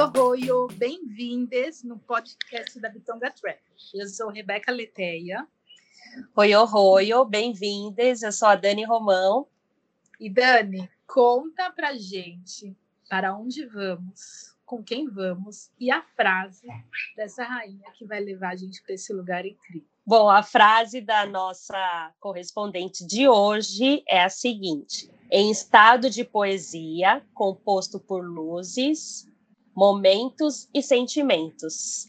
Oi, oi, oi, bem-vindas no podcast da Bitonga Travel. Eu sou Rebeca Leteia Oi, oi, oi, bem-vindas. Eu sou a Dani Romão. e Dani, conta pra gente para onde vamos, com quem vamos e a frase dessa rainha que vai levar a gente para esse lugar incrível. Bom, a frase da nossa correspondente de hoje é a seguinte: em estado de poesia, composto por luzes, momentos e sentimentos.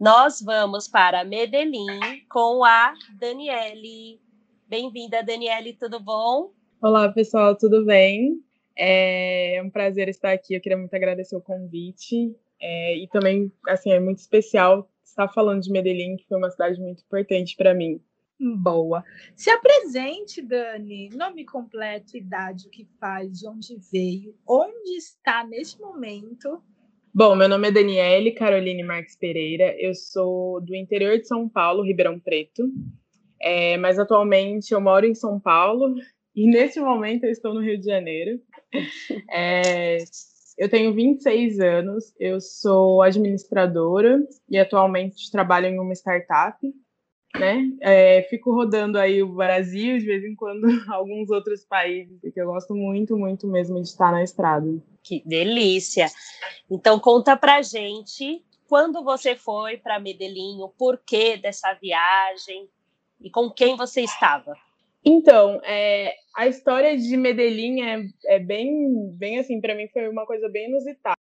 Nós vamos para Medellín com a Daniele. Bem-vinda, Daniele, tudo bom? Olá, pessoal, tudo bem? É um prazer estar aqui. Eu queria muito agradecer o convite. É, e também, assim, é muito especial estar falando de Medellín, que foi uma cidade muito importante para mim. Boa. Se apresente, Dani. Nome completo, idade, o que faz, de onde veio, onde está neste momento. Bom, meu nome é Daniele Caroline Marques Pereira. Eu sou do interior de São Paulo, Ribeirão Preto. É, mas atualmente eu moro em São Paulo e neste momento eu estou no Rio de Janeiro. É, eu tenho 26 anos, eu sou administradora e atualmente trabalho em uma startup. Né? É, fico rodando aí o Brasil, de vez em quando alguns outros países, porque eu gosto muito, muito mesmo de estar na estrada. Que delícia! Então conta pra gente quando você foi para Medellín, o porquê dessa viagem e com quem você estava. Então, é, a história de Medellín é, é bem, bem assim, para mim foi uma coisa bem inusitada.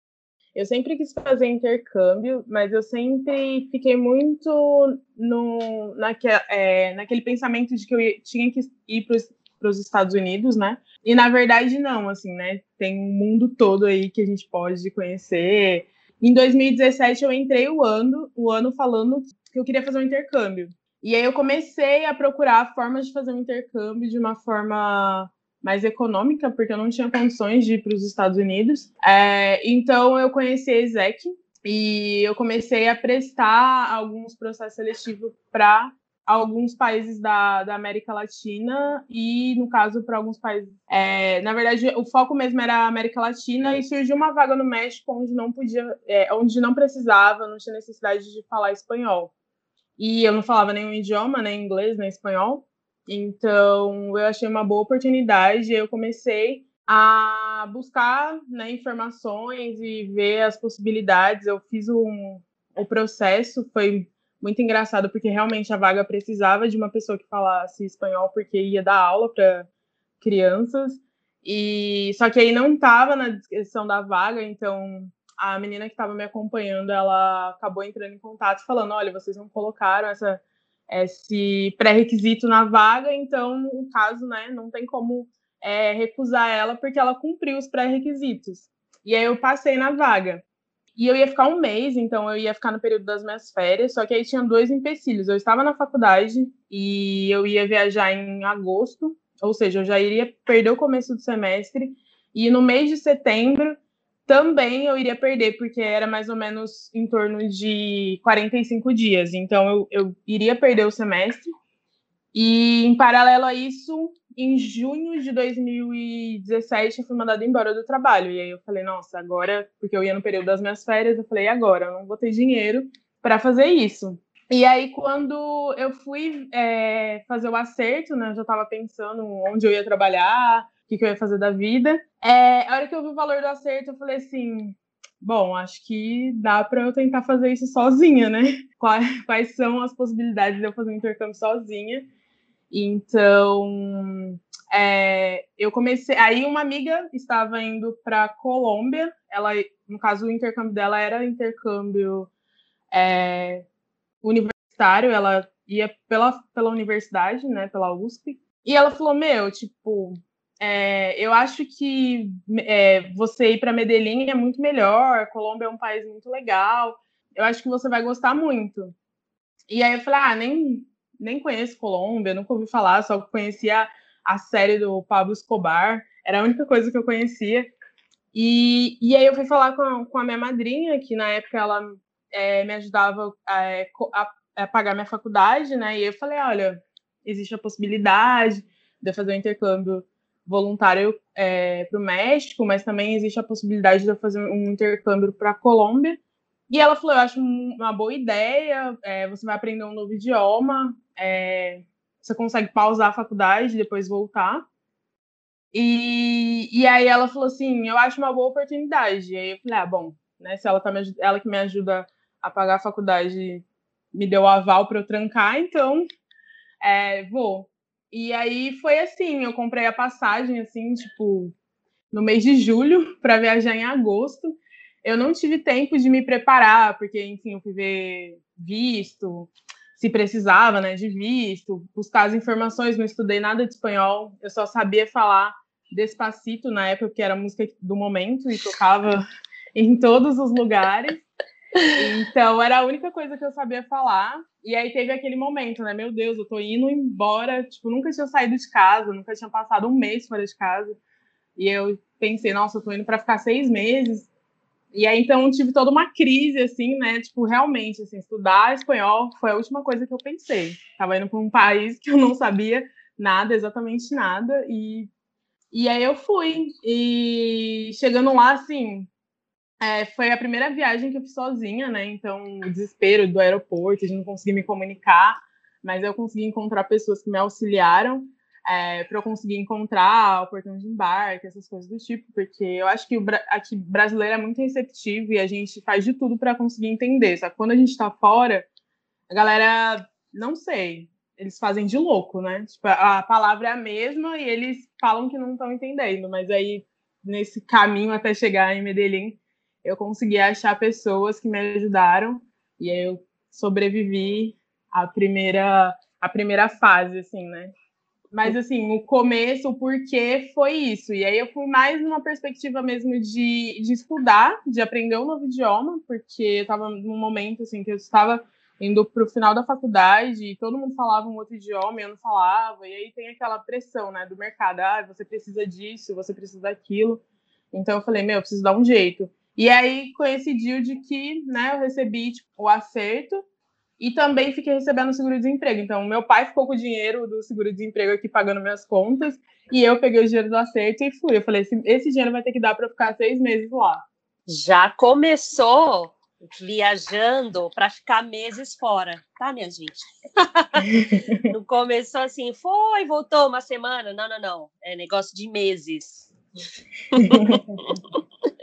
Eu sempre quis fazer intercâmbio, mas eu sempre fiquei muito no, naque, é, naquele pensamento de que eu tinha que ir para os Estados Unidos, né? E na verdade não, assim, né? Tem um mundo todo aí que a gente pode conhecer. Em 2017 eu entrei o ano, o ano falando que eu queria fazer um intercâmbio. E aí eu comecei a procurar formas de fazer um intercâmbio de uma forma mais econômica, porque eu não tinha condições de ir para os Estados Unidos. É, então eu conheci a Exec e eu comecei a prestar alguns processos seletivos para alguns países da, da América Latina e, no caso, para alguns países. é, na verdade, o foco mesmo era a América Latina e surgiu uma vaga no México onde não podia, é, onde não precisava, não tinha necessidade de falar espanhol. E eu não falava nenhum idioma, nem inglês, nem espanhol. Então, eu achei uma boa oportunidade. Eu comecei a buscar né, informações e ver as possibilidades. Eu fiz um, o processo, foi muito engraçado, porque realmente a vaga precisava de uma pessoa que falasse espanhol, porque ia dar aula para crianças. E só que aí não estava na descrição da vaga, então a menina que estava me acompanhando, ela acabou entrando em contato falando, olha, vocês não colocaram essa, esse pré-requisito na vaga, então, no caso, né, não tem como é, recusar ela porque ela cumpriu os pré-requisitos. E aí eu passei na vaga. E eu ia ficar um mês, então eu ia ficar no período das minhas férias, só que aí tinha dois empecilhos. Eu estava na faculdade e eu ia viajar em agosto, ou seja, eu já iria perder o começo do semestre, e no mês de setembro também eu iria perder, porque era mais ou menos em torno de 45 dias. Então eu, eu iria perder o semestre. E em paralelo a isso, em junho de 2017, eu fui mandada embora do trabalho. E aí eu falei, nossa, agora, porque eu ia no período das minhas férias, eu falei, agora? Eu não vou ter dinheiro para fazer isso. E aí, quando eu fui é, fazer o acerto, né, eu já estava pensando onde eu ia trabalhar, o que, que eu ia fazer da vida. É, a hora que eu vi o valor do acerto, eu falei assim: bom, acho que dá para eu tentar fazer isso sozinha, né? Quais são as possibilidades de eu fazer um intercâmbio sozinha? Então, é, eu comecei. Aí, uma amiga estava indo para Colômbia. Ela, no caso, o intercâmbio dela era intercâmbio é, universitário. Ela ia pela, pela universidade, né? Pela USP. E ela falou: Meu, tipo, é, eu acho que é, você ir para Medellín é muito melhor. Colômbia é um país muito legal. Eu acho que você vai gostar muito. E aí eu falei, ah, nem, nem conheço Colômbia, nunca ouvi falar, só conhecia a série do Pablo Escobar, era a única coisa que eu conhecia. E, e aí eu fui falar com a, com a minha madrinha, que na época ela é, me ajudava a, a, a, pagar minha faculdade, né? E eu falei, olha, existe a possibilidade de eu fazer um intercâmbio voluntário é, para o México, mas também existe a possibilidade de eu fazer um intercâmbio para a Colômbia. E ela falou, eu acho uma boa ideia, é, você vai aprender um novo idioma, é, você consegue pausar a faculdade e depois voltar. E, e aí ela falou assim, eu acho uma boa oportunidade. E aí eu falei, ah, bom, né, se ela, tá me, ela que me ajuda a pagar a faculdade me deu aval para eu trancar, então é, vou. E aí foi assim, eu comprei a passagem assim, tipo, no mês de julho para viajar em agosto. Eu não tive tempo de me preparar, porque enfim, eu fui ver visto, se precisava, né, de visto, buscar as informações, não estudei nada de espanhol, eu só sabia falar Despacito na época, que era a música do momento e tocava em todos os lugares. Então, era a única coisa que eu sabia falar. E aí teve aquele momento, né? Meu Deus, eu tô indo embora. Tipo, nunca tinha saído de casa, nunca tinha passado um mês fora de casa. E eu pensei, nossa, eu tô indo para ficar seis meses. E aí, então, tive toda uma crise, assim, né? Tipo, realmente, assim, estudar espanhol foi a última coisa que eu pensei. Tava indo para um país que eu não sabia nada, exatamente nada. E, e aí eu fui. E chegando lá, assim, é, foi a primeira viagem que eu fiz sozinha, né? Então, o desespero do aeroporto, de não conseguir me comunicar, mas eu consegui encontrar pessoas que me auxiliaram é, para eu conseguir encontrar o portão de embarque, essas coisas do tipo, porque eu acho que o aqui brasileiro é muito receptivo e a gente faz de tudo para conseguir entender. Só que quando a gente está fora, a galera, não sei, eles fazem de louco, né? Tipo, a palavra é a mesma e eles falam que não estão entendendo, mas aí nesse caminho até chegar em Medellín eu consegui achar pessoas que me ajudaram e aí eu sobrevivi à primeira a primeira fase assim, né? Mas assim, o começo, o porquê foi isso. E aí eu fui mais numa perspectiva mesmo de, de estudar, de aprender um novo idioma, porque eu estava num momento assim que eu estava indo para o final da faculdade e todo mundo falava um outro idioma e eu não falava. E aí tem aquela pressão, né, do mercado, ah, você precisa disso, você precisa daquilo. Então eu falei, meu, eu preciso dar um jeito. E aí coincidiu de que né, eu recebi tipo, o acerto e também fiquei recebendo o seguro-desemprego. Então, meu pai ficou com o dinheiro do seguro-desemprego aqui pagando minhas contas e eu peguei o dinheiro do acerto e fui. Eu falei: esse, esse dinheiro vai ter que dar para ficar seis meses lá. Já começou viajando para ficar meses fora, tá, minha gente? não começou assim, foi, voltou uma semana. Não, não, não. É negócio de meses.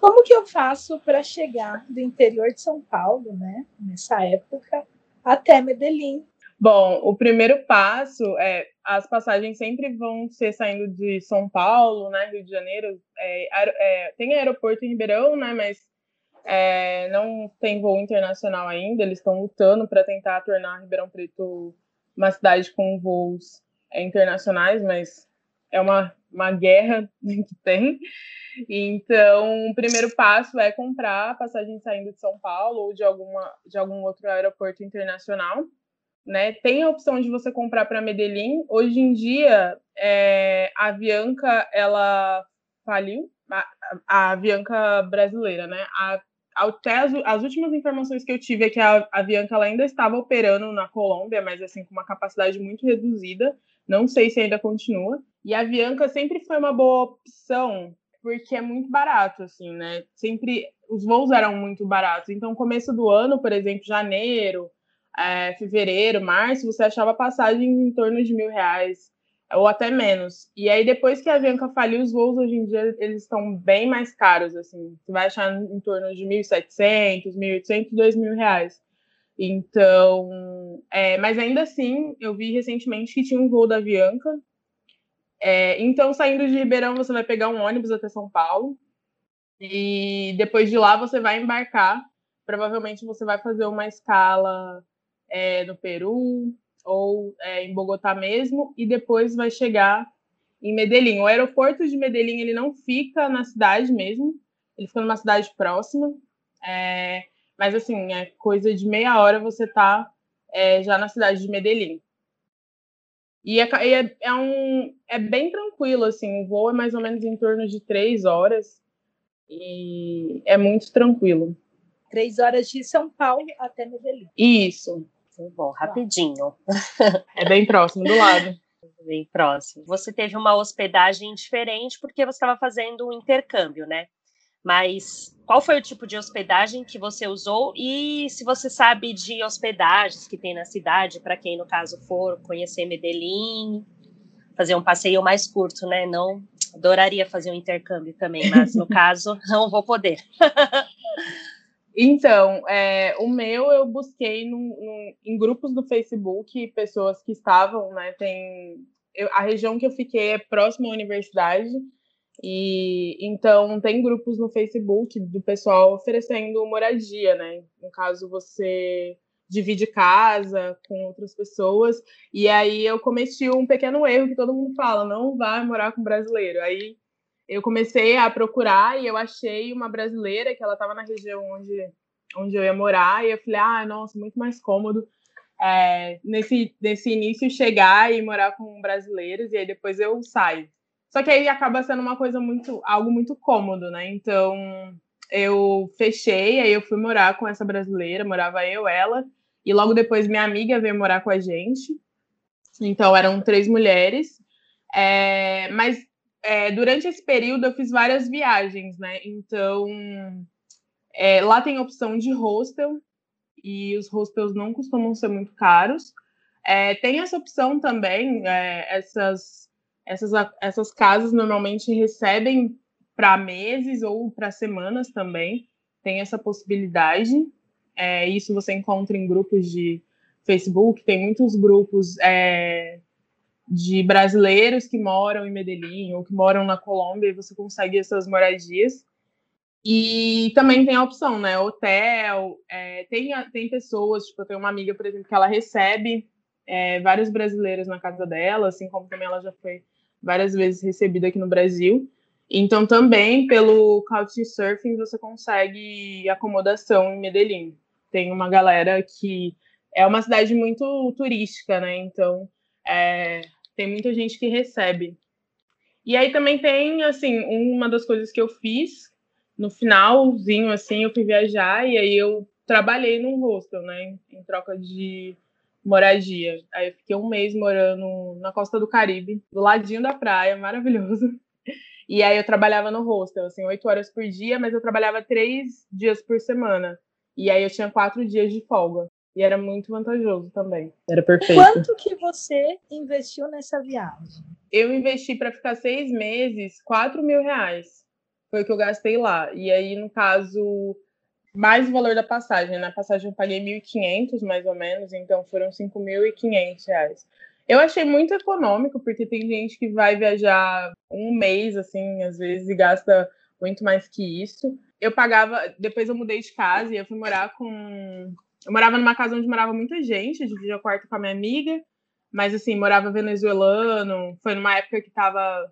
Como que eu faço para chegar do interior de São Paulo, né, nessa época, até Medellín? Bom, o primeiro passo é as passagens sempre vão ser saindo de São Paulo, né, Rio de Janeiro. É, é, tem aeroporto em Ribeirão, né, mas é, não tem voo internacional ainda. Eles estão lutando para tentar tornar Ribeirão Preto uma cidade com voos é, internacionais, mas é uma, uma guerra que tem. Então, o primeiro passo é comprar passagem saindo de São Paulo ou de, alguma, de algum outro aeroporto internacional. Né? Tem a opção de você comprar para Medellín. Hoje em dia, é, a Avianca ela faliu, a, a Avianca brasileira, né? A, até as, as, últimas informações que eu tive é que a, Avianca ainda estava operando na Colômbia, mas assim com uma capacidade muito reduzida. Não sei se ainda continua. E a Avianca sempre foi uma boa opção porque é muito barato, assim, né? Sempre os voos eram muito baratos. Então, começo do ano, por exemplo, janeiro, é, fevereiro, março, você achava passagem em torno de mil reais ou até menos. E aí, depois que a Avianca faliu, os voos hoje em dia eles estão bem mais caros, assim. Você vai achar em torno de 1.700, 1.800, 2.000 reais. Então, é, mas ainda assim, eu vi recentemente que tinha um voo da Avianca é, então, saindo de Ribeirão, você vai pegar um ônibus até São Paulo. E depois de lá, você vai embarcar. Provavelmente você vai fazer uma escala é, no Peru ou é, em Bogotá mesmo. E depois vai chegar em Medellín. O aeroporto de Medellín ele não fica na cidade mesmo. Ele fica numa cidade próxima. É, mas, assim, é coisa de meia hora você tá é, já na cidade de Medellín. E é, é, é, um, é bem tranquilo, assim, o voo é mais ou menos em torno de três horas e é muito tranquilo. Três horas de São Paulo até Medellín. Isso. Bom, rapidinho. É bem próximo do lado. Bem próximo. Você teve uma hospedagem diferente porque você estava fazendo um intercâmbio, né? Mas qual foi o tipo de hospedagem que você usou e se você sabe de hospedagens que tem na cidade, para quem no caso for conhecer Medellín, fazer um passeio mais curto, né? Não adoraria fazer um intercâmbio também, mas no caso não vou poder. Então, é, o meu eu busquei num, num, em grupos do Facebook, pessoas que estavam, né? Tem eu, a região que eu fiquei é próxima à universidade, e então tem grupos no Facebook do pessoal oferecendo moradia, né? No caso, você divide casa com outras pessoas, e aí eu cometi um pequeno erro que todo mundo fala, não vai morar com brasileiro. Aí eu comecei a procurar e eu achei uma brasileira que ela estava na região onde, onde eu ia morar, e eu falei, ah, nossa, muito mais cômodo é, nesse, nesse início chegar e morar com brasileiros, e aí depois eu saio. Só que aí acaba sendo uma coisa muito, algo muito cômodo, né? Então eu fechei, aí eu fui morar com essa brasileira, morava eu, ela, e logo depois minha amiga veio morar com a gente. Então eram três mulheres. É, mas é, durante esse período eu fiz várias viagens, né? Então é, lá tem opção de hostel e os hostels não costumam ser muito caros. É, tem essa opção também, é, essas, essas, essas casas normalmente recebem para meses ou para semanas também. Tem essa possibilidade. É, isso você encontra em grupos de Facebook, tem muitos grupos é, de brasileiros que moram em Medellín ou que moram na Colômbia e você consegue essas moradias. E também tem a opção, né? Hotel, é, tem, tem pessoas, tipo, eu tenho uma amiga, por exemplo, que ela recebe é, vários brasileiros na casa dela, assim como também ela já foi várias vezes recebida aqui no Brasil. Então, também pelo Couchsurfing você consegue acomodação em Medellín. Tem uma galera que é uma cidade muito turística, né? Então, é, tem muita gente que recebe. E aí também tem, assim, uma das coisas que eu fiz no finalzinho, assim, eu fui viajar e aí eu trabalhei num hostel, né, em troca de moradia. Aí eu fiquei um mês morando na costa do Caribe, do ladinho da praia, maravilhoso. E aí eu trabalhava no hostel, assim, oito horas por dia, mas eu trabalhava três dias por semana. E aí eu tinha quatro dias de folga. E era muito vantajoso também. Era perfeito. Quanto que você investiu nessa viagem? Eu investi para ficar seis meses, quatro mil reais. Foi o que eu gastei lá. E aí, no caso, mais o valor da passagem. Na passagem eu paguei 1.500, mais ou menos, então foram 5.500 reais. Eu achei muito econômico, porque tem gente que vai viajar um mês, assim, às vezes, e gasta muito mais que isso. Eu pagava, depois eu mudei de casa e eu fui morar com eu morava numa casa onde morava muita gente, eu dividia quarto com a minha amiga, mas assim, morava venezuelano. Foi numa época que estava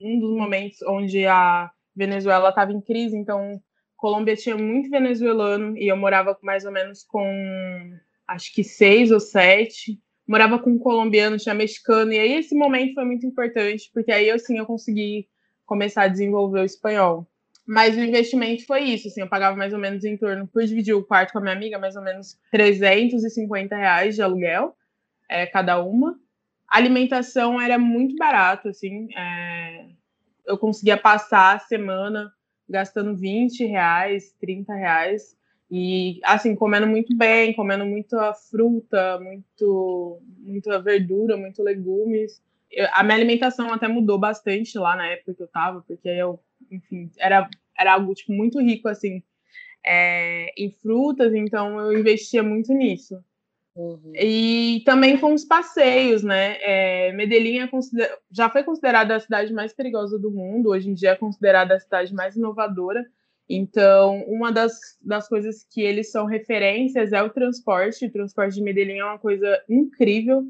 um dos momentos onde a Venezuela estava em crise, então Colômbia tinha muito venezuelano e eu morava mais ou menos com acho que seis ou sete. Morava com um colombiano, tinha mexicano, e aí esse momento foi muito importante, porque aí assim eu consegui começar a desenvolver o espanhol. Mas o investimento foi isso, assim, eu pagava mais ou menos em torno, por dividir o quarto com a minha amiga, mais ou menos 350 reais de aluguel, é, cada uma. A alimentação era muito barato, assim, é, eu conseguia passar a semana gastando 20 reais, 30 reais, e, assim, comendo muito bem, comendo muita fruta, muito, muita verdura, muito legumes. Eu, a minha alimentação até mudou bastante lá na época que eu tava, porque eu enfim, era, era algo tipo, muito rico assim é, em frutas, então eu investia muito nisso. Uhum. E também com os passeios, né? É, Medellín é consider... já foi considerada a cidade mais perigosa do mundo, hoje em dia é considerada a cidade mais inovadora. Então, uma das, das coisas que eles são referências é o transporte. O transporte de Medellín é uma coisa incrível,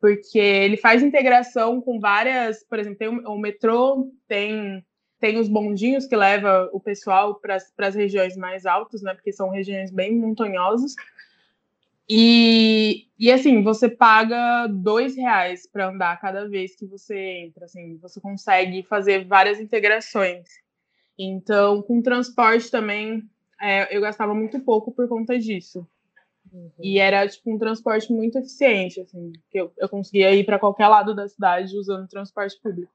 porque ele faz integração com várias, por exemplo, tem o, o metrô, tem tem os bondinhos que leva o pessoal para as regiões mais altas, né? Porque são regiões bem montanhosas. E, e assim, você paga dois reais para andar cada vez que você entra. Assim, você consegue fazer várias integrações. Então, com transporte também, é, eu gastava muito pouco por conta disso. Uhum. E era tipo um transporte muito eficiente, assim, que eu, eu conseguia ir para qualquer lado da cidade usando transporte público.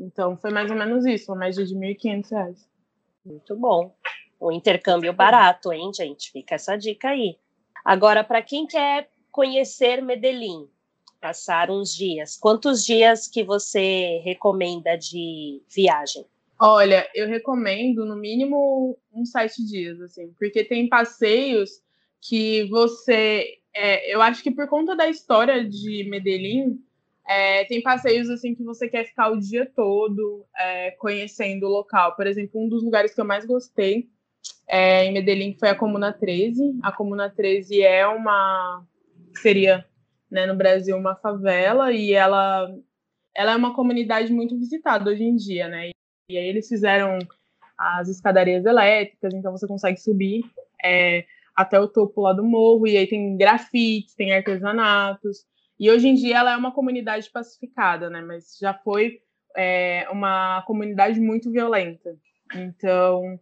Então, foi mais ou menos isso, uma média de R$ 1.500. Muito bom. Um intercâmbio barato, hein, gente? Fica essa dica aí. Agora, para quem quer conhecer Medellín, passar uns dias, quantos dias que você recomenda de viagem? Olha, eu recomendo no mínimo uns sete dias, assim, porque tem passeios que você. É, eu acho que por conta da história de Medellín, é, tem passeios assim que você quer ficar o dia todo é, conhecendo o local. Por exemplo, um dos lugares que eu mais gostei é, em Medellín foi a Comuna 13. A Comuna 13 é uma seria né, no Brasil uma favela e ela ela é uma comunidade muito visitada hoje em dia, né? E aí eles fizeram as escadarias elétricas, então você consegue subir é, até o topo lá do morro, e aí tem grafites, tem artesanatos. E hoje em dia ela é uma comunidade pacificada, né? Mas já foi é, uma comunidade muito violenta. Então,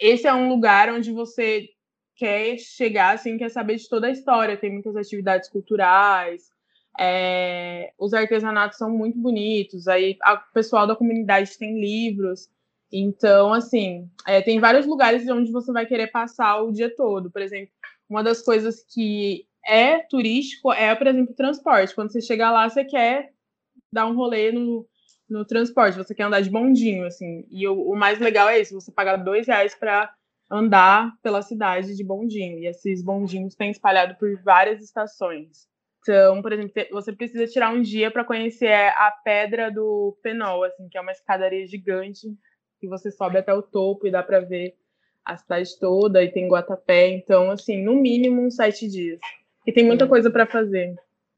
esse é um lugar onde você quer chegar, assim, quer saber de toda a história. Tem muitas atividades culturais, é, os artesanatos são muito bonitos. Aí o pessoal da comunidade tem livros. Então, assim, é, tem vários lugares onde você vai querer passar o dia todo. Por exemplo, uma das coisas que é turístico é, por exemplo, transporte. Quando você chega lá, você quer dar um rolê no, no transporte, você quer andar de bondinho, assim. E o, o mais legal é isso, você pagar dois reais para andar pela cidade de bondinho. E esses bondinhos têm espalhado por várias estações. Então, por exemplo, você precisa tirar um dia para conhecer a Pedra do Penol, assim, que é uma escadaria gigante que você sobe até o topo e dá para ver a cidade toda e tem Guatapé. Então, assim, no mínimo uns sete dias. E tem muita coisa para fazer.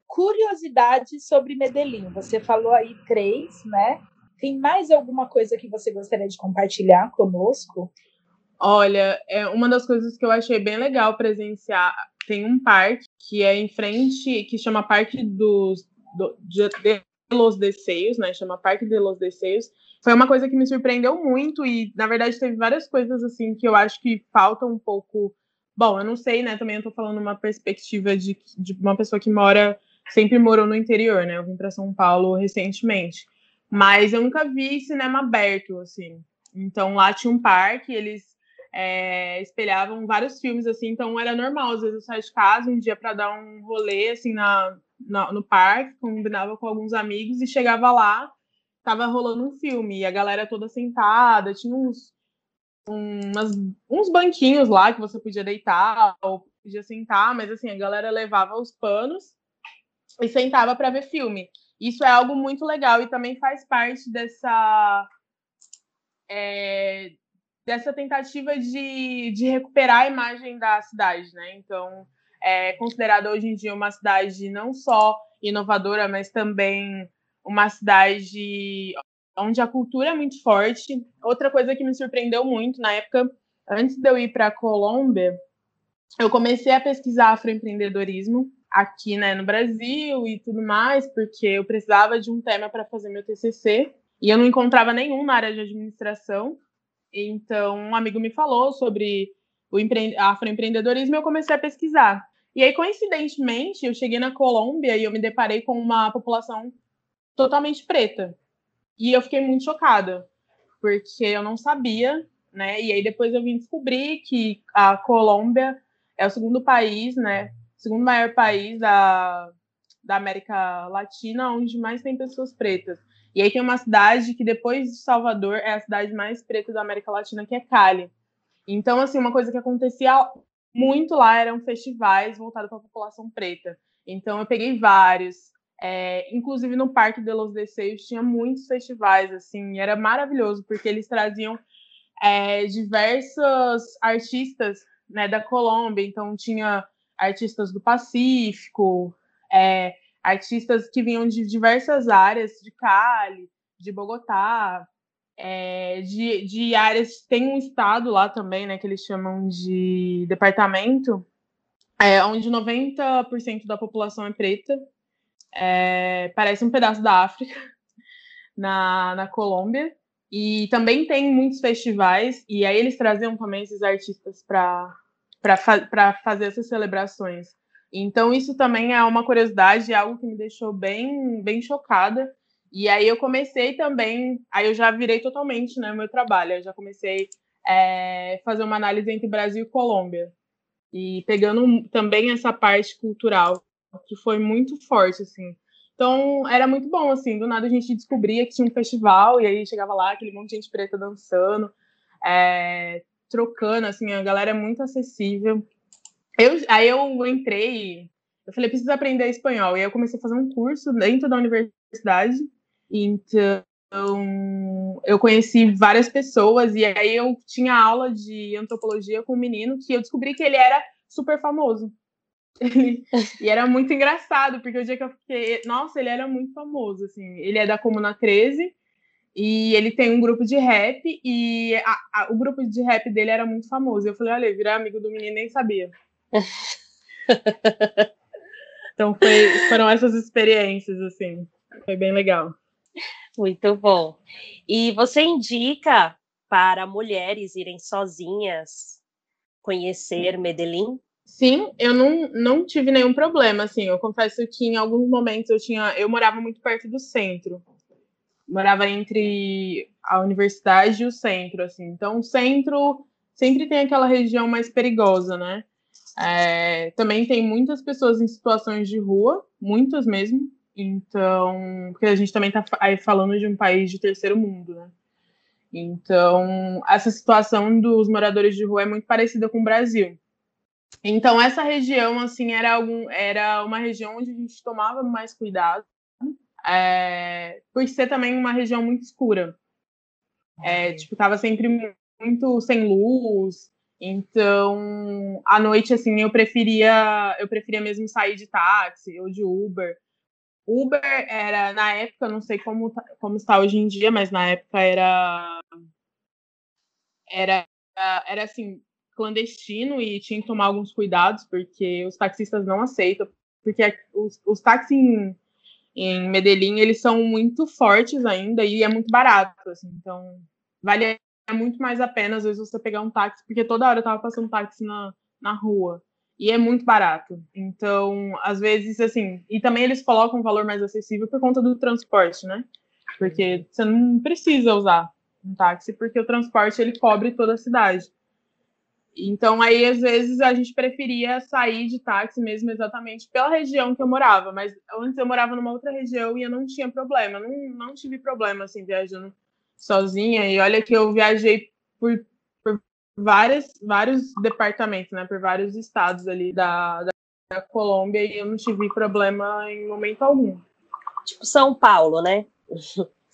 Curiosidades sobre Medellín. Você falou aí três, né? Tem mais alguma coisa que você gostaria de compartilhar conosco? Olha, é uma das coisas que eu achei bem legal presenciar. Tem um parque que é em frente, que chama Parque dos do, de, de Los Deseios, né? Chama Parque de Los Deseios. Foi uma coisa que me surpreendeu muito e, na verdade, teve várias coisas assim que eu acho que faltam um pouco Bom, eu não sei, né? Também eu tô falando uma perspectiva de, de uma pessoa que mora, sempre morou no interior, né? Eu vim para São Paulo recentemente. Mas eu nunca vi cinema aberto, assim. Então lá tinha um parque, eles é, espelhavam vários filmes, assim, então era normal. Às vezes eu saía de casa um dia para dar um rolê, assim, na, na, no parque, combinava com alguns amigos e chegava lá, tava rolando um filme, e a galera toda sentada, tinha uns umas, uns banquinhos lá que você podia deitar ou podia sentar, mas assim, a galera levava os panos e sentava para ver filme. Isso é algo muito legal e também faz parte dessa é, dessa tentativa de, de recuperar a imagem da cidade, né? Então, é considerada hoje em dia uma cidade não só inovadora, mas também uma cidade onde a cultura é muito forte. Outra coisa que me surpreendeu muito na época, antes de eu ir para a Colômbia, eu comecei a pesquisar afroempreendedorismo aqui né, no Brasil e tudo mais, porque eu precisava de um tema para fazer meu TCC e eu não encontrava nenhum na área de administração. Então, um amigo me falou sobre o afroempreendedorismo e eu comecei a pesquisar. E aí, coincidentemente, eu cheguei na Colômbia e eu me deparei com uma população totalmente preta. E eu fiquei muito chocada, porque eu não sabia, né? E aí depois eu vim descobrir que a Colômbia é o segundo país, né? Segundo maior país da, da América Latina onde mais tem pessoas pretas. E aí tem uma cidade que depois de Salvador é a cidade mais preta da América Latina, que é Cali. Então, assim, uma coisa que acontecia muito lá eram festivais voltados para a população preta. Então, eu peguei vários. É, inclusive no Parque de Los Deseios tinha muitos festivais, assim, era maravilhoso, porque eles traziam é, diversos artistas né, da Colômbia, então tinha artistas do Pacífico, é, artistas que vinham de diversas áreas, de Cali, de Bogotá, é, de, de áreas, tem um estado lá também, né, que eles chamam de departamento, é, onde 90% da população é preta. É, parece um pedaço da África, na, na Colômbia. E também tem muitos festivais, e aí eles traziam também esses artistas para fa fazer essas celebrações. Então, isso também é uma curiosidade, é algo que me deixou bem, bem chocada. E aí eu comecei também, aí eu já virei totalmente né, meu trabalho, eu já comecei a é, fazer uma análise entre Brasil e Colômbia. E pegando também essa parte cultural, que foi muito forte, assim. Então, era muito bom, assim, do nada a gente descobria que tinha um festival, e aí chegava lá, aquele monte de gente preta dançando, é, trocando, assim, a galera é muito acessível. Eu, aí eu entrei, eu falei, preciso aprender espanhol, e aí eu comecei a fazer um curso dentro da universidade, então eu conheci várias pessoas, e aí eu tinha aula de antropologia com um menino que eu descobri que ele era super famoso. e era muito engraçado, porque o dia que eu fiquei. Nossa, ele era muito famoso, assim. Ele é da Comuna 13 e ele tem um grupo de rap e a, a, o grupo de rap dele era muito famoso. Eu falei, olha, virar amigo do menino nem sabia. então foi, foram essas experiências, assim. Foi bem legal. Muito bom. E você indica para mulheres irem sozinhas conhecer Medellín? Sim, eu não, não tive nenhum problema, assim, eu confesso que em alguns momentos eu tinha, eu morava muito perto do centro, morava entre a universidade e o centro, assim, então o centro sempre tem aquela região mais perigosa, né, é, também tem muitas pessoas em situações de rua, muitas mesmo, então, porque a gente também está falando de um país de terceiro mundo, né, então essa situação dos moradores de rua é muito parecida com o Brasil, então, essa região, assim, era, algum, era uma região onde a gente tomava mais cuidado, é, por ser também uma região muito escura. É, tipo, tava sempre muito sem luz, então, à noite, assim, eu preferia, eu preferia mesmo sair de táxi ou de Uber. Uber era, na época, não sei como, tá, como está hoje em dia, mas na época era, era, era assim, clandestino e tinha que tomar alguns cuidados, porque os taxistas não aceitam, porque os, os táxis em, em Medellín, eles são muito fortes ainda e é muito barato, assim, então vale muito mais a pena, às vezes, você pegar um táxi, porque toda hora eu tava passando táxi na, na rua, e é muito barato, então, às vezes, assim, e também eles colocam um valor mais acessível por conta do transporte, né, porque você não precisa usar um táxi, porque o transporte, ele cobre toda a cidade. Então, aí, às vezes, a gente preferia sair de táxi mesmo exatamente pela região que eu morava. Mas antes eu morava numa outra região e eu não tinha problema. Não, não tive problema, assim, viajando sozinha. E olha que eu viajei por, por várias, vários departamentos, né? Por vários estados ali da, da, da Colômbia e eu não tive problema em momento algum. Tipo São Paulo, né?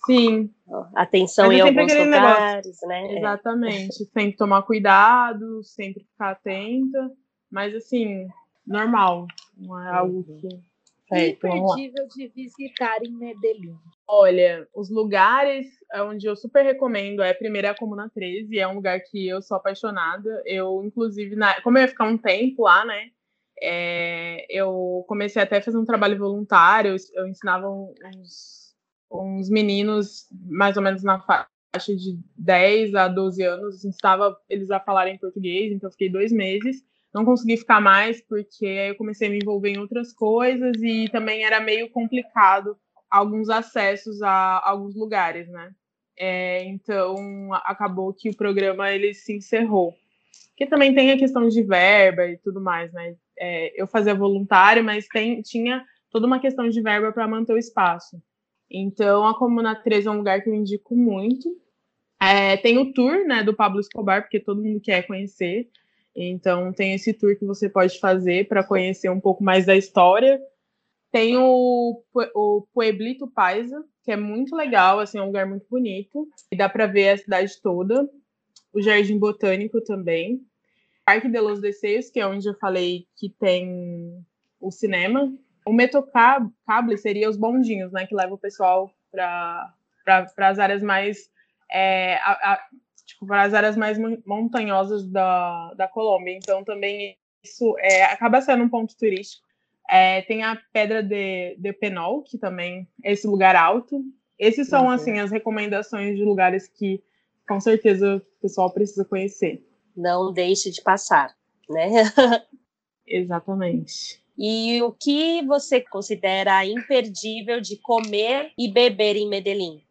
Sim. Atenção em alguns lugares, negócio. né? É. Exatamente. É. Sempre tomar cuidado, sempre ficar atenta. Mas, assim, normal. Não é algo uhum. que. Certo, imperdível de visitar em Medellín. Olha, os lugares onde eu super recomendo é primeiro é a Comuna 13, é um lugar que eu sou apaixonada. Eu, inclusive, na... como eu ia ficar um tempo lá, né? É... eu comecei até a fazer um trabalho voluntário, eu ensinava uns uns meninos mais ou menos na faixa de 10 a 12 anos, estava eles a falarem português, então fiquei dois meses. Não consegui ficar mais porque eu comecei a me envolver em outras coisas e também era meio complicado alguns acessos a alguns lugares, né? É, então acabou que o programa ele se encerrou. Que também tem a questão de verba e tudo mais, né? É, eu fazia voluntário, mas tem, tinha toda uma questão de verba para manter o espaço. Então, a Comuna 13 é um lugar que eu indico muito. É, tem o tour né, do Pablo Escobar, porque todo mundo quer conhecer. Então, tem esse tour que você pode fazer para conhecer um pouco mais da história. Tem o, o Pueblito Paisa, que é muito legal, assim, é um lugar muito bonito. E dá para ver a cidade toda. O Jardim Botânico também. Parque de los Desejos, que é onde eu falei que tem o cinema, o metrocable seria os bondinhos, né, que levam o pessoal para pra, as áreas mais é, a, a, tipo, para as áreas mais montanhosas da, da Colômbia. Então também isso é, acaba sendo um ponto turístico. É, tem a Pedra de, de Penol, que também é esse lugar alto. Esses são, uhum. assim, as recomendações de lugares que, com certeza, o pessoal precisa conhecer. Não deixe de passar, né? Exatamente. E o que você considera imperdível de comer e beber em Medellín?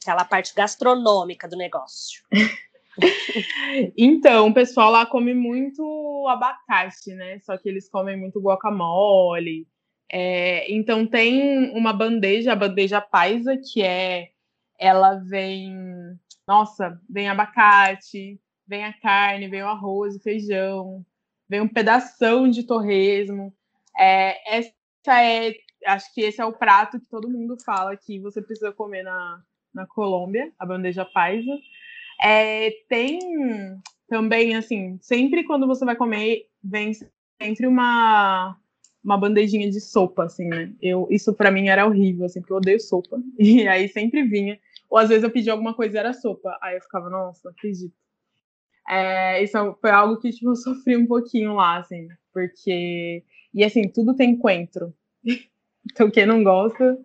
Aquela parte gastronômica do negócio. então, o pessoal lá come muito abacate, né? Só que eles comem muito guacamole. É, então tem uma bandeja, a bandeja paisa, que é ela vem, nossa, vem abacate, vem a carne, vem o arroz, o feijão, vem um pedação de torresmo. É, essa é, acho que esse é o prato que todo mundo fala que você precisa comer na, na Colômbia, a bandeja paisa. É, tem também, assim, sempre quando você vai comer, vem sempre uma, uma bandejinha de sopa, assim, né? Eu, isso para mim era horrível, assim, porque eu odeio sopa. E aí sempre vinha. Ou às vezes eu pedia alguma coisa e era sopa. Aí eu ficava, nossa, não acredito. É, isso foi algo que, tipo, eu sofri um pouquinho lá, assim, porque... E, assim, tudo tem coentro. Então, quem não gosta...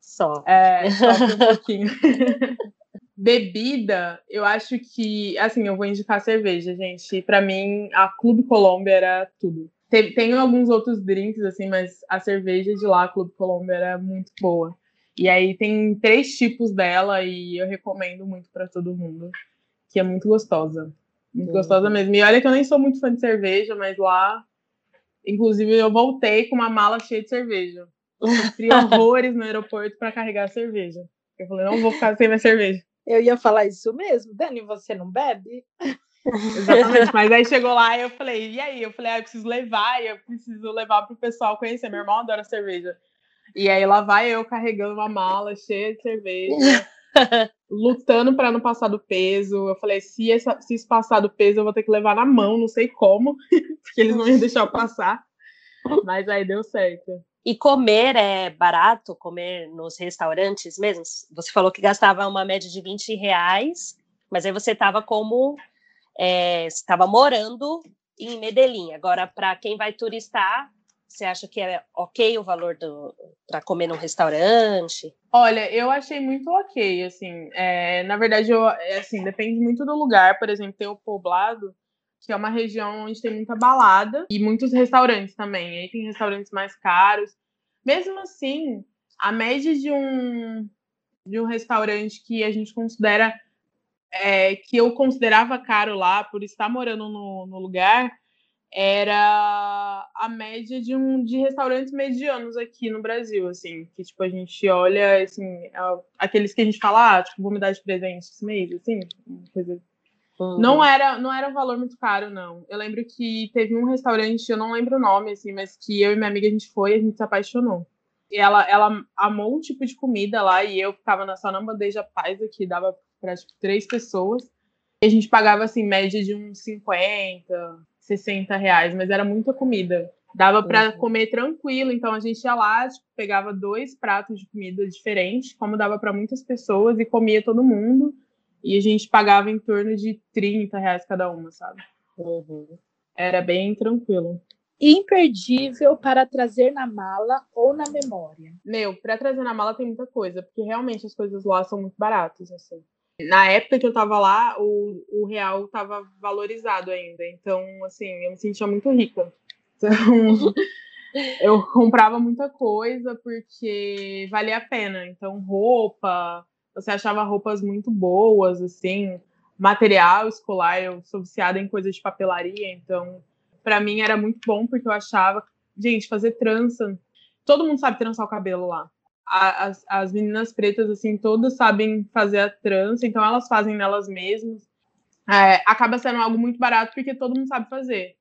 Só. É, sofre um pouquinho. Bebida, eu acho que, assim, eu vou indicar cerveja, gente. Para mim, a Clube Colômbia era tudo. Tem, tem, alguns outros drinks, assim, mas a cerveja de lá, a Clube Colômbia, era muito boa. E aí tem três tipos dela e eu recomendo muito para todo mundo, que é muito gostosa. Muito gostosa mesmo. E olha que eu nem sou muito fã de cerveja, mas lá, inclusive, eu voltei com uma mala cheia de cerveja. Eu sofri horrores no aeroporto para carregar a cerveja. Eu falei, não vou ficar sem minha cerveja. Eu ia falar isso mesmo. Dani, você não bebe? Exatamente, mas aí chegou lá e eu falei, e aí? Eu falei, ah, eu preciso levar, eu preciso levar para o pessoal conhecer. Meu irmão adora cerveja. E aí lá vai eu carregando uma mala cheia de cerveja, lutando para não passar do peso. Eu falei, se, essa, se isso passar do peso, eu vou ter que levar na mão, não sei como, porque eles não iam deixar eu passar. Mas aí deu certo. E comer é barato, comer nos restaurantes mesmo? Você falou que gastava uma média de 20 reais, mas aí você estava como. É, estava morando em Medellín. Agora, para quem vai turistar, você acha que é ok o valor para comer num restaurante? Olha, eu achei muito ok, assim. É, na verdade, eu, é, assim, depende muito do lugar. Por exemplo, tem o poblado, que é uma região onde tem muita balada e muitos restaurantes também. Aí tem restaurantes mais caros. Mesmo assim, a média de um de um restaurante que a gente considera é, que eu considerava caro lá por estar morando no, no lugar era a média de um de restaurantes medianos aqui no Brasil, assim, que tipo a gente olha assim, aqueles que a gente fala, ah, tipo, vou me dar de presente esse mês, assim, coisa Uhum. Não era não era um valor muito caro, não. Eu lembro que teve um restaurante, eu não lembro o nome, assim, mas que eu e minha amiga a gente foi e a gente se apaixonou. E ela, ela amou um tipo de comida lá e eu ficava só na bandeja paisa, que dava para tipo, três pessoas. E a gente pagava, assim, média de uns 50, 60 reais, mas era muita comida. Dava para uhum. comer tranquilo, então a gente ia lá, tipo, pegava dois pratos de comida diferentes, como dava para muitas pessoas, e comia todo mundo e a gente pagava em torno de 30 reais cada uma, sabe? Uhum. Era bem tranquilo. Imperdível para trazer na mala ou na memória? Meu, para trazer na mala tem muita coisa, porque realmente as coisas lá são muito baratas, assim. Na época que eu tava lá, o, o real tava valorizado ainda, então, assim, eu me sentia muito rica. Então, eu comprava muita coisa porque valia a pena. Então, roupa, você achava roupas muito boas, assim, material escolar, eu sou viciada em coisas de papelaria, então para mim era muito bom porque eu achava, gente, fazer trança, todo mundo sabe trançar o cabelo lá. As, as meninas pretas, assim, todas sabem fazer a trança, então elas fazem nelas mesmas. É, acaba sendo algo muito barato porque todo mundo sabe fazer.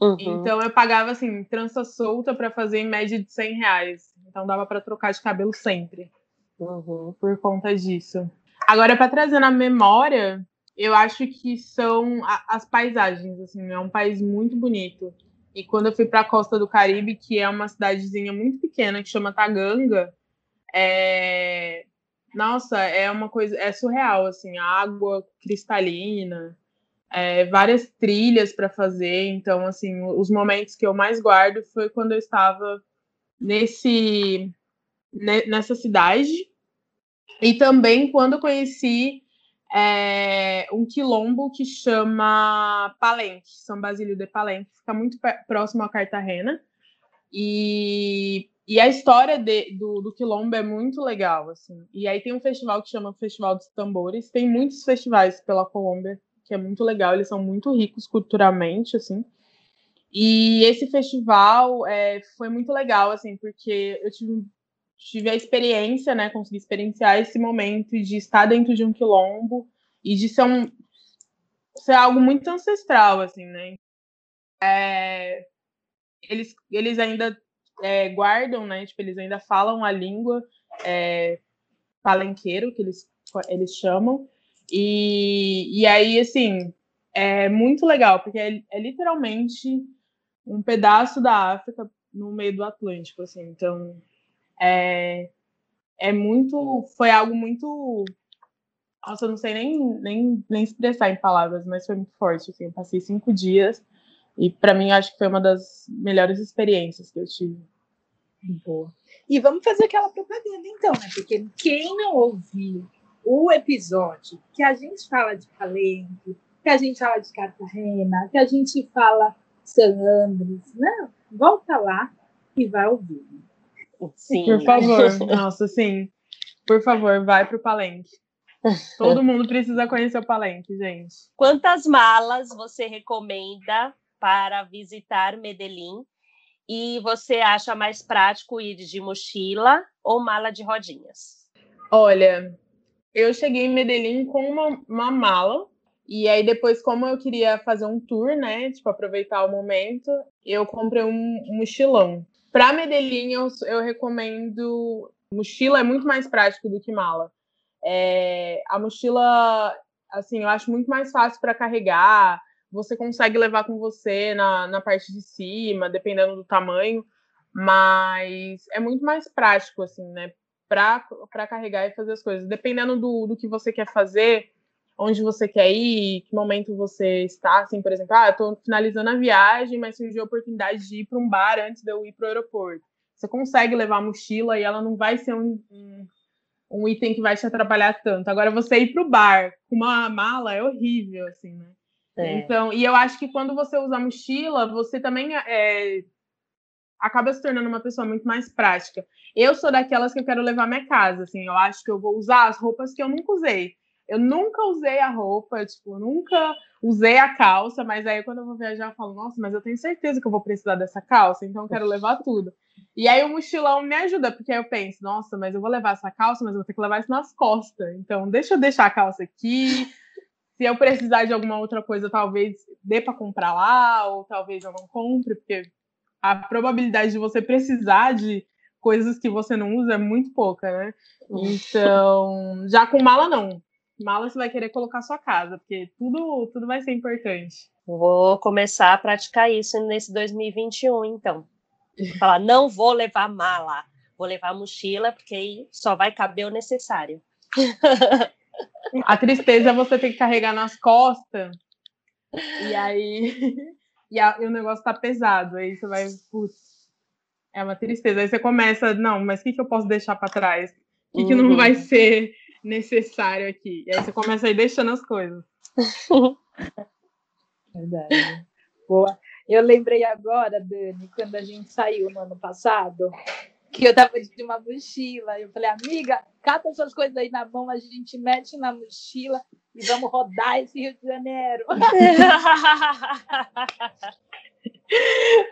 Uhum. Então eu pagava assim, trança solta para fazer em média de 100 reais. Então dava para trocar de cabelo sempre uhum. por conta disso. Agora, para trazer na memória, eu acho que são as paisagens. Assim, é um país muito bonito. E quando eu fui para a costa do Caribe, que é uma cidadezinha muito pequena que chama Taganga, é... nossa, é uma coisa, é surreal assim, água cristalina, é, várias trilhas para fazer. Então, assim, os momentos que eu mais guardo foi quando eu estava nesse nessa cidade e também quando eu conheci é, um quilombo que chama Palenque, São Basílio de Palenque, fica muito próximo a Cartagena. E, e a história de, do, do quilombo é muito legal, assim. E aí tem um festival que chama Festival dos Tambores. Tem muitos festivais pela Colômbia, que é muito legal. Eles são muito ricos culturalmente, assim. E esse festival é, foi muito legal, assim, porque eu tive tive a experiência, né, consegui experienciar esse momento de estar dentro de um quilombo e de ser, um, ser algo muito ancestral, assim, né. É, eles, eles ainda é, guardam, né, tipo, eles ainda falam a língua é, palenqueiro, que eles, eles chamam, e, e aí, assim, é muito legal, porque é, é literalmente um pedaço da África no meio do Atlântico, assim, então é, é muito. Foi algo muito. Nossa, eu não sei nem, nem, nem expressar em palavras, mas foi muito forte. Assim, eu passei cinco dias e para mim acho que foi uma das melhores experiências que eu tive. Boa. E vamos fazer aquela propaganda então, né? Porque quem não ouviu o episódio que a gente fala de Palenque, que a gente fala de Cartagena, que a gente fala San Andres, não, volta lá e vai ouvir. Sim. Por favor, nossa, sim. Por favor, vai pro Palenque. Todo mundo precisa conhecer o Palenque, gente. Quantas malas você recomenda para visitar Medellín? E você acha mais prático ir de mochila ou mala de rodinhas? Olha, eu cheguei em Medellín com uma, uma mala. E aí, depois, como eu queria fazer um tour, né? Tipo, aproveitar o momento, eu comprei um, um mochilão. Para Medellín, eu, eu recomendo. Mochila é muito mais prático do que mala. É, a mochila, assim, eu acho muito mais fácil para carregar. Você consegue levar com você na, na parte de cima, dependendo do tamanho, mas é muito mais prático, assim, né? Para carregar e fazer as coisas. Dependendo do, do que você quer fazer, onde você quer ir, que momento você está, assim, por exemplo, ah, estou finalizando a viagem, mas surgiu a oportunidade de ir para um bar antes de eu ir para o aeroporto. Você consegue levar a mochila e ela não vai ser um, um, um item que vai te atrapalhar tanto. Agora, você ir para o bar com uma mala é horrível, assim, né? É. Então, e eu acho que quando você usa a mochila, você também é, acaba se tornando uma pessoa muito mais prática. Eu sou daquelas que eu quero levar minha casa, assim, eu acho que eu vou usar as roupas que eu nunca usei. Eu nunca usei a roupa, tipo, nunca usei a calça, mas aí quando eu vou viajar eu falo, nossa, mas eu tenho certeza que eu vou precisar dessa calça, então eu quero levar tudo. E aí o mochilão me ajuda, porque aí eu penso, nossa, mas eu vou levar essa calça, mas eu vou ter que levar isso nas costas. Então deixa eu deixar a calça aqui. Se eu precisar de alguma outra coisa, talvez dê para comprar lá, ou talvez eu não compre, porque a probabilidade de você precisar de coisas que você não usa é muito pouca, né? Então, já com mala não mala você vai querer colocar sua casa, porque tudo, tudo vai ser importante. Vou começar a praticar isso nesse 2021, então. Falar, não vou levar mala, vou levar mochila, porque aí só vai caber o necessário. A tristeza é você ter que carregar nas costas, e aí e, a, e o negócio tá pesado, aí você vai, putz, é uma tristeza. Aí você começa, não, mas o que, que eu posso deixar para trás? O que, uhum. que não uhum. vai ser necessário aqui. E aí você começa a ir deixando as coisas. Verdade. Boa. Eu lembrei agora, Dani, quando a gente saiu no ano passado, que eu tava de uma mochila. Eu falei, amiga, cata suas coisas aí na mão, a gente mete na mochila e vamos rodar esse Rio de Janeiro.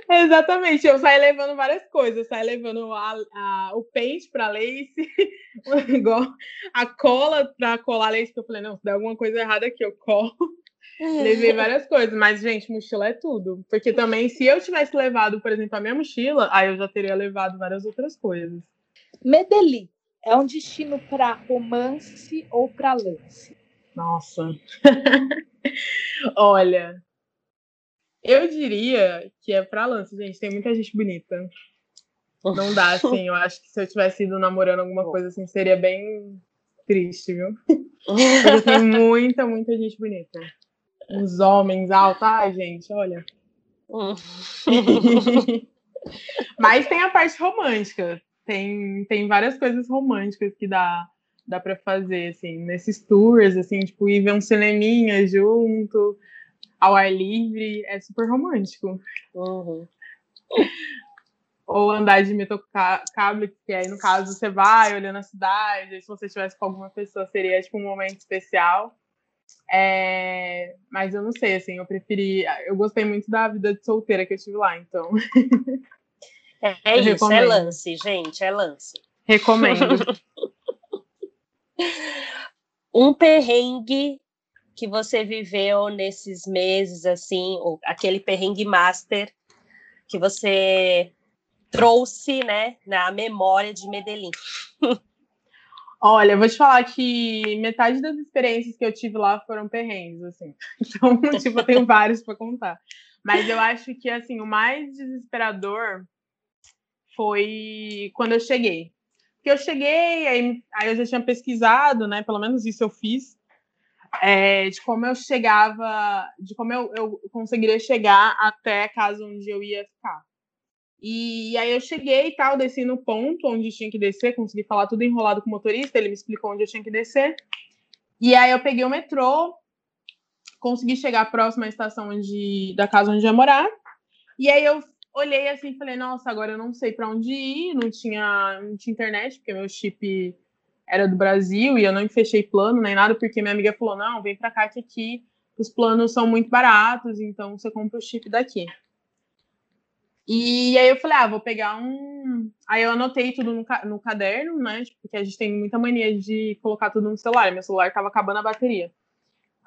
Exatamente, eu saí levando várias coisas, saí levando a, a, o pente para lace, a cola para colar lace, que eu falei, não, se der alguma coisa errada aqui, eu colo. Levei várias coisas, mas, gente, mochila é tudo. Porque também, se eu tivesse levado, por exemplo, a minha mochila, aí eu já teria levado várias outras coisas. Medellín é um destino para romance ou para lance? Nossa. Olha, eu diria que é pra lance, gente. Tem muita gente bonita. Não dá, assim. Eu acho que se eu tivesse ido namorando alguma coisa assim, seria bem triste, viu? Porque tem muita, muita gente bonita. Uns homens altos. Ai, gente, olha. Mas tem a parte romântica. Tem, tem várias coisas românticas que dá, dá para fazer, assim, nesses tours, assim, tipo, ir ver um cineminha junto, ao ar livre, é super romântico. Uhum. Ou andar de cable, que aí, no caso, você vai olhando a cidade, se você estivesse com alguma pessoa, seria, tipo, um momento especial. É, mas eu não sei, assim, eu preferi. Eu gostei muito da vida de solteira que eu tive lá, então. É, é isso, é recomendo. é lance, gente, é lance. Recomendo. um perrengue que você viveu nesses meses, assim, aquele perrengue master que você trouxe, né, na memória de Medellín. Olha, eu vou te falar que metade das experiências que eu tive lá foram perrengues, assim. Então, tipo, eu tenho vários para contar. Mas eu acho que, assim, o mais desesperador foi quando eu cheguei. Porque eu cheguei, aí, aí eu já tinha pesquisado, né? Pelo menos isso eu fiz. É, de como eu chegava, de como eu, eu conseguiria chegar até a casa onde eu ia ficar. E aí eu cheguei e tal, desci no ponto onde tinha que descer, consegui falar tudo enrolado com o motorista, ele me explicou onde eu tinha que descer. E aí eu peguei o metrô, consegui chegar próximo à estação onde, da casa onde eu ia morar. E aí eu olhei assim e falei, nossa, agora eu não sei para onde ir, não tinha, não tinha internet, porque meu chip era do Brasil e eu não fechei plano nem nada, porque minha amiga falou, não, vem para cá que aqui os planos são muito baratos, então você compra o chip daqui. E aí eu falei, ah, vou pegar um. Aí eu anotei tudo no, no caderno, né? Tipo, porque a gente tem muita mania de colocar tudo no celular. Meu celular tava acabando a bateria.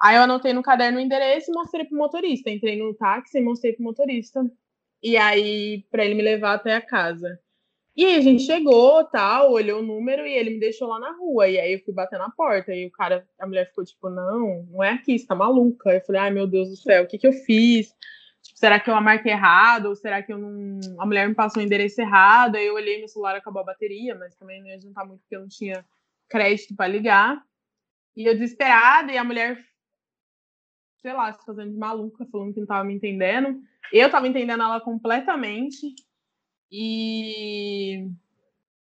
Aí eu anotei no caderno o endereço e mostrei pro motorista. Entrei no táxi e mostrei pro motorista. E aí, para ele me levar até a casa. E aí a gente chegou, tal, olhou o número e ele me deixou lá na rua. E aí eu fui bater na porta. E o cara, a mulher ficou tipo, não, não é aqui, você tá maluca. Eu falei, ai meu Deus do céu, o que que eu fiz? Será que eu marquei errado? Ou será que eu não. A mulher me passou o endereço errado? Aí eu olhei, meu celular acabou a bateria, mas também não ia adiantar muito porque eu não tinha crédito para ligar. E eu desesperada, e a mulher, sei lá, se fazendo de maluca, falando que não tava me entendendo. Eu tava entendendo ela completamente. E.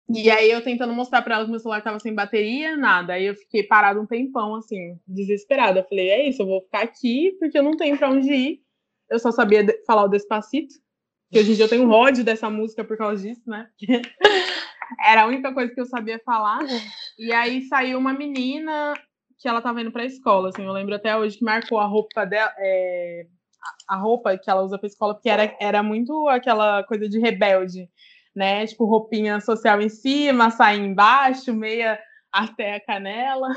E aí eu tentando mostrar para ela que meu celular tava sem bateria, nada. Aí eu fiquei parada um tempão, assim, desesperada. Eu falei, é isso, eu vou ficar aqui porque eu não tenho para onde ir eu só sabia falar o Despacito, que hoje em dia eu tenho um ódio dessa música por causa disso, né? Era a única coisa que eu sabia falar. E aí saiu uma menina que ela tava indo pra escola, assim, eu lembro até hoje que marcou a roupa dela, é, a roupa que ela usa pra escola, porque era, era muito aquela coisa de rebelde, né? Tipo, roupinha social em cima, saia embaixo, meia até a canela,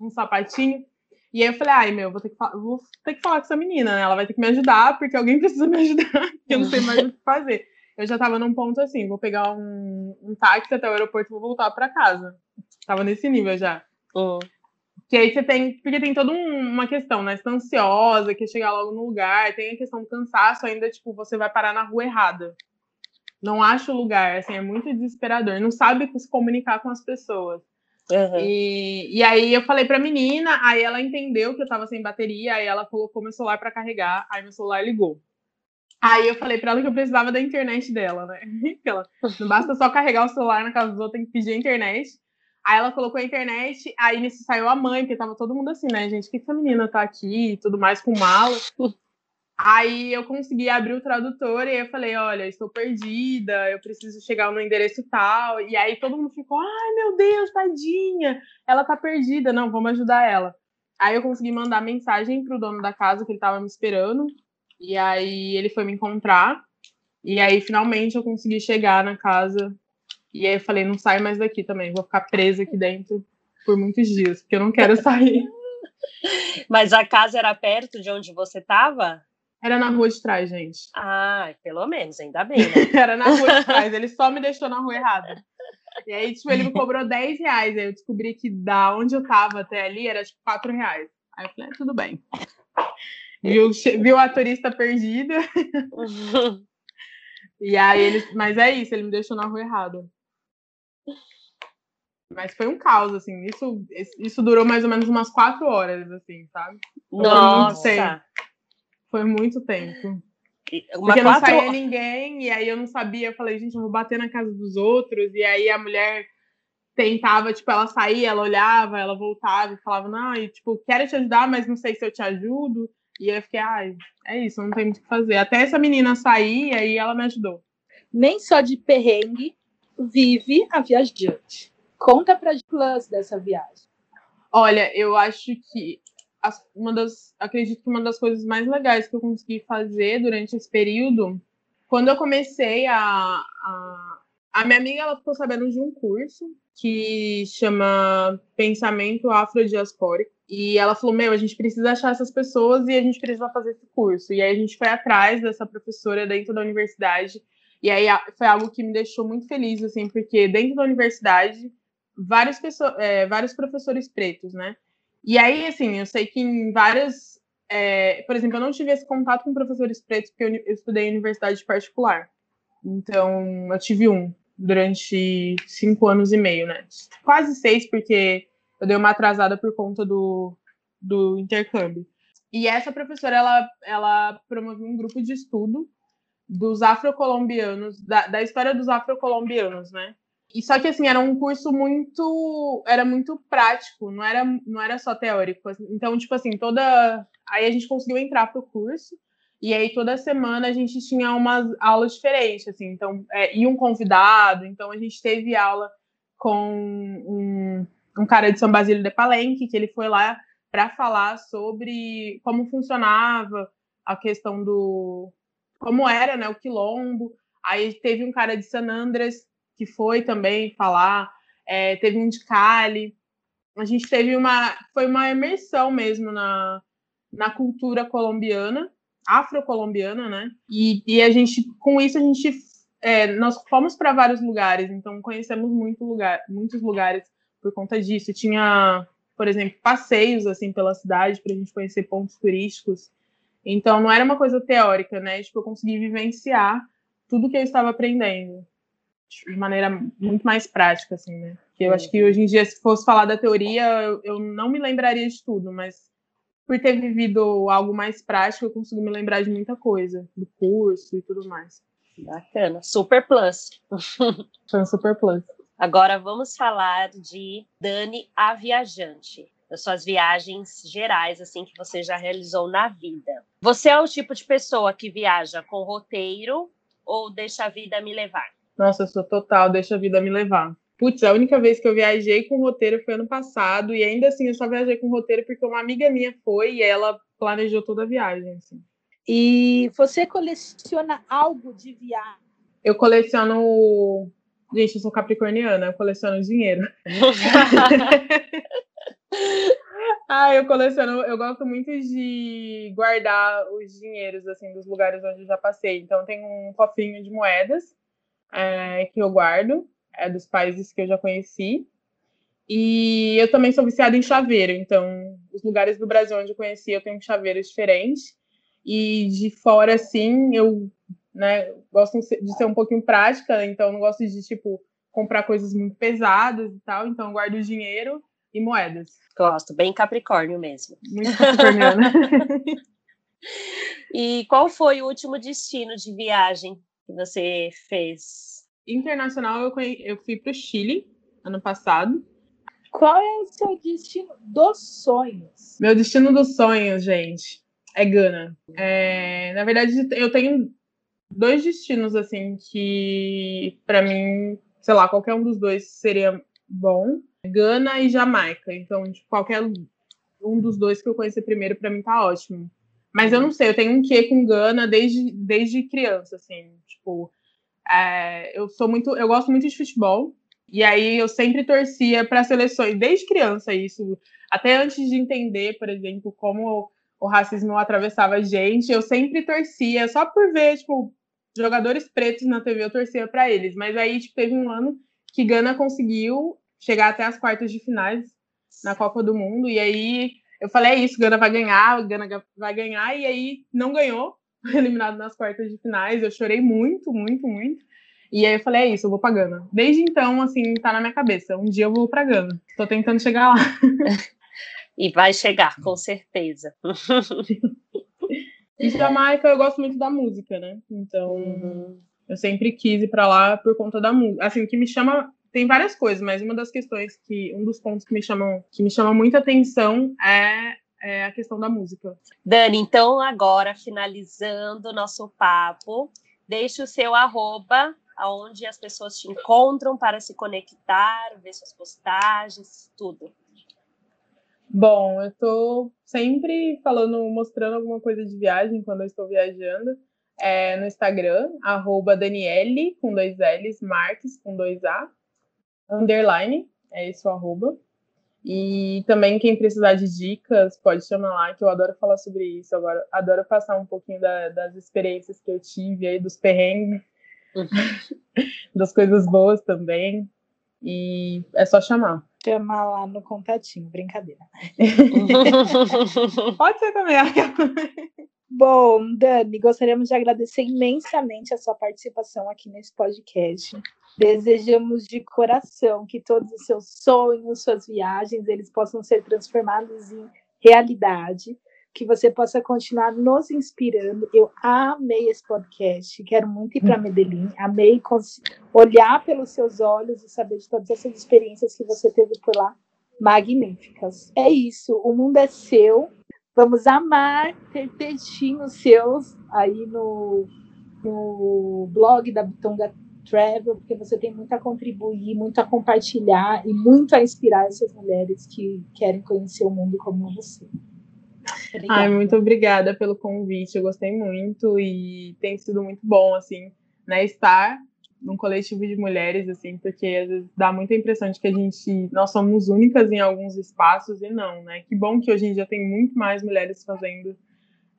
um sapatinho. E aí eu falei, ai, meu, vou ter que, vou ter que falar com essa menina, né? Ela vai ter que me ajudar, porque alguém precisa me ajudar, porque eu não sei mais o que fazer. Eu já tava num ponto assim, vou pegar um, um táxi até o aeroporto e vou voltar para casa. Tava nesse nível já. Uhum. Que aí você tem, porque tem toda um, uma questão, né? Você tá ansiosa, quer chegar logo no lugar, tem a questão do cansaço ainda, tipo, você vai parar na rua errada. Não acha o lugar, assim, é muito desesperador. Não sabe se comunicar com as pessoas. Uhum. E, e aí eu falei pra menina, aí ela entendeu que eu tava sem bateria, aí ela colocou meu celular para carregar, aí meu celular ligou. Aí eu falei pra ela que eu precisava da internet dela, né? ela, não basta só carregar o celular na casa dos outros, tem que pedir a internet. Aí ela colocou a internet, aí nisso saiu a mãe, porque tava todo mundo assim, né, gente? Por que essa menina tá aqui e tudo mais com mala? Aí eu consegui abrir o tradutor e eu falei, olha, estou perdida, eu preciso chegar no endereço tal. E aí todo mundo ficou, ai meu Deus, tadinha, ela tá perdida, não, vamos ajudar ela. Aí eu consegui mandar mensagem pro dono da casa que ele tava me esperando. E aí ele foi me encontrar. E aí finalmente eu consegui chegar na casa. E aí eu falei, não sai mais daqui também, vou ficar presa aqui dentro por muitos dias, porque eu não quero sair. Mas a casa era perto de onde você estava? Era na rua de trás, gente. Ah, pelo menos, ainda bem, né? Era na rua de trás, ele só me deixou na rua errada. E aí, tipo, ele me cobrou 10 reais. Aí eu descobri que da onde eu tava até ali era tipo 4 reais. Aí eu falei, ah, tudo bem. Viu, viu a turista perdida. e aí ele. Mas é isso, ele me deixou na rua errada. Mas foi um caos, assim. Isso, isso durou mais ou menos umas quatro horas, assim, sabe? Nossa! Foi muito tempo. Uma Porque não quatro... saía ninguém, e aí eu não sabia. Eu falei, gente, eu vou bater na casa dos outros. E aí a mulher tentava, tipo, ela saía, ela olhava, ela voltava e falava, não, e tipo, quero te ajudar, mas não sei se eu te ajudo. E eu fiquei, ai, é isso, não tem muito o que fazer. Até essa menina sair, e aí ela me ajudou. Nem só de perrengue vive a viajante. Conta pra plus dessa viagem. Olha, eu acho que as, uma das, acredito que uma das coisas mais legais que eu consegui fazer durante esse período, quando eu comecei a, a, a minha amiga ela ficou sabendo de um curso que chama Pensamento Afrodiaspórico e ela falou: Meu, a gente precisa achar essas pessoas e a gente precisa fazer esse curso. E aí a gente foi atrás dessa professora dentro da universidade. E aí foi algo que me deixou muito feliz, assim, porque dentro da universidade vários, pessoas, é, vários professores pretos, né? E aí, assim, eu sei que em várias. É, por exemplo, eu não tive esse contato com professores pretos porque eu, eu estudei em universidade particular. Então, eu tive um durante cinco anos e meio, né? Quase seis, porque eu dei uma atrasada por conta do, do intercâmbio. E essa professora, ela, ela promoveu um grupo de estudo dos afrocolombianos, da, da história dos afrocolombianos, né? E só que assim, era um curso muito era muito prático, não era não era só teórico. Então, tipo assim, toda aí a gente conseguiu entrar pro curso e aí toda semana a gente tinha umas aulas diferentes, assim, então é, e um convidado, então a gente teve aula com um, um cara de São Basílio de Palenque, que ele foi lá para falar sobre como funcionava a questão do como era, né, o quilombo. Aí teve um cara de San Andrés que foi também falar, é, teve um de Cali. A gente teve uma. Foi uma imersão mesmo na, na cultura colombiana, afro-colombiana, né? E, e a gente, com isso, a gente. É, nós fomos para vários lugares, então conhecemos muito lugar, muitos lugares por conta disso. Tinha, por exemplo, passeios assim pela cidade para a gente conhecer pontos turísticos. Então não era uma coisa teórica, né? Tipo, eu consegui vivenciar tudo que eu estava aprendendo de maneira muito mais prática, assim, né? Que eu acho que hoje em dia, se fosse falar da teoria, eu, eu não me lembraria de tudo, mas por ter vivido algo mais prático, eu consigo me lembrar de muita coisa, do curso e tudo mais. Bacana. Super plus. Foi um super plus. Agora vamos falar de Dani a Viajante, das suas viagens gerais, assim, que você já realizou na vida. Você é o tipo de pessoa que viaja com roteiro ou deixa a vida me levar? Nossa, eu sou total, deixa a vida me levar. Putz, a única vez que eu viajei com roteiro foi ano passado, e ainda assim eu só viajei com roteiro porque uma amiga minha foi e ela planejou toda a viagem. Assim. E você coleciona algo de viagem? Eu coleciono. Gente, eu sou capricorniana, eu coleciono dinheiro. ah, eu coleciono, eu gosto muito de guardar os dinheiros assim dos lugares onde eu já passei. Então tem um cofrinho de moedas é, que eu guardo, é dos países que eu já conheci. E eu também sou viciada em chaveiro, então os lugares do Brasil onde eu conheci eu tenho chaveiros diferentes. E de fora, assim, eu né, gosto de ser um pouquinho prática, então não gosto de, tipo, comprar coisas muito pesadas e tal, então eu guardo dinheiro e moedas. Gosto, bem Capricórnio mesmo. Muito capricorniana. e qual foi o último destino de viagem que você fez? Internacional, eu, eu fui para o Chile ano passado. Qual é o seu destino dos sonhos? Meu destino dos sonhos, gente, é Gana. É, na verdade, eu tenho dois destinos assim que para mim, sei lá, qualquer um dos dois seria bom. Gana e Jamaica. Então, tipo, qualquer um dos dois que eu conhecer primeiro para mim tá ótimo. Mas eu não sei, eu tenho um quê com Gana desde, desde criança, assim, tipo, é, eu sou muito, eu gosto muito de futebol, e aí eu sempre torcia para seleções, desde criança isso, até antes de entender, por exemplo, como o racismo atravessava a gente, eu sempre torcia, só por ver, tipo, jogadores pretos na TV, eu torcia para eles, mas aí, tipo, teve um ano que Gana conseguiu chegar até as quartas de finais na Copa do Mundo, e aí eu falei, é isso, Gana vai ganhar, Gana vai ganhar, e aí não ganhou, eliminado nas quartas de finais. Eu chorei muito, muito, muito. E aí eu falei, é isso, eu vou pra Gana. Desde então, assim, tá na minha cabeça. Um dia eu vou pra Gana. Tô tentando chegar lá. E vai chegar, com certeza. e Jamaica, eu gosto muito da música, né? Então, uhum. eu sempre quis ir pra lá por conta da música. Assim, que me chama tem várias coisas, mas uma das questões que um dos pontos que me chamam que me chama muita atenção é, é a questão da música. Dani, então agora finalizando o nosso papo, deixe o seu arroba aonde as pessoas te encontram para se conectar, ver suas postagens, tudo. Bom, eu estou sempre falando, mostrando alguma coisa de viagem quando eu estou viajando. É, no Instagram, arroba Daniele, com dois L's, Marques, com dois A, underline, é esse o arroba. E também quem precisar de dicas, pode chamar lá, que eu adoro falar sobre isso. Agora, adoro passar um pouquinho da, das experiências que eu tive aí, dos perrengues, uhum. das coisas boas também. E é só chamar. Chamar lá no contatinho, brincadeira. pode ser também. Bom, Dani, gostaríamos de agradecer imensamente a sua participação aqui nesse podcast. Desejamos de coração que todos os seus sonhos, suas viagens, eles possam ser transformados em realidade, que você possa continuar nos inspirando. Eu amei esse podcast, quero muito ir para Medellín, amei olhar pelos seus olhos e saber de todas essas experiências que você teve por lá, magníficas. É isso, o mundo é seu. Vamos amar ter textinhos seus aí no, no blog da Bitonga Travel, porque você tem muito a contribuir, muito a compartilhar e muito a inspirar essas mulheres que querem conhecer o mundo como você. Obrigada. Ai, muito obrigada pelo convite, eu gostei muito e tem sido muito bom, assim, né, estar num coletivo de mulheres, assim, porque às vezes dá muita impressão de que a gente, nós somos únicas em alguns espaços e não, né? Que bom que hoje em dia tem muito mais mulheres fazendo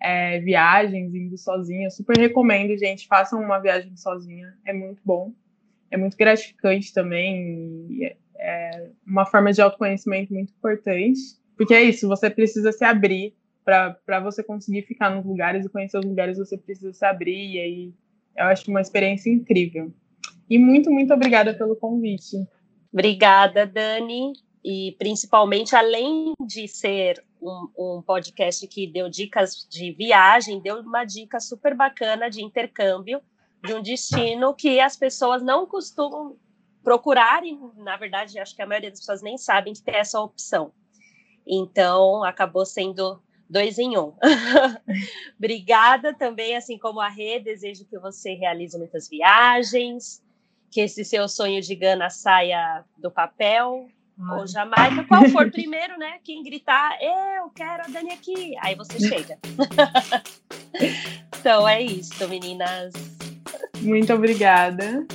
é, viagens, indo sozinha. Super recomendo, gente, façam uma viagem sozinha, é muito bom. É muito gratificante também, é, é uma forma de autoconhecimento muito importante, porque é isso, você precisa se abrir para você conseguir ficar nos lugares e conhecer os lugares, você precisa se abrir, e aí eu acho uma experiência incrível. E muito, muito obrigada pelo convite. Obrigada, Dani e principalmente além de ser um, um, podcast que deu dicas de viagem, deu uma dica super bacana de intercâmbio de um destino que as pessoas não costumam procurar e, na verdade, acho que a maioria das pessoas nem sabem que tem essa opção. Então, acabou sendo dois em um. Obrigada também, assim como a Rê, desejo que você realize muitas viagens, que esse seu sonho de Gana saia do papel, ou Jamaica, qual for primeiro, né? Quem gritar, eu quero a Dani aqui, aí você chega. então é isso, meninas. Muito obrigada.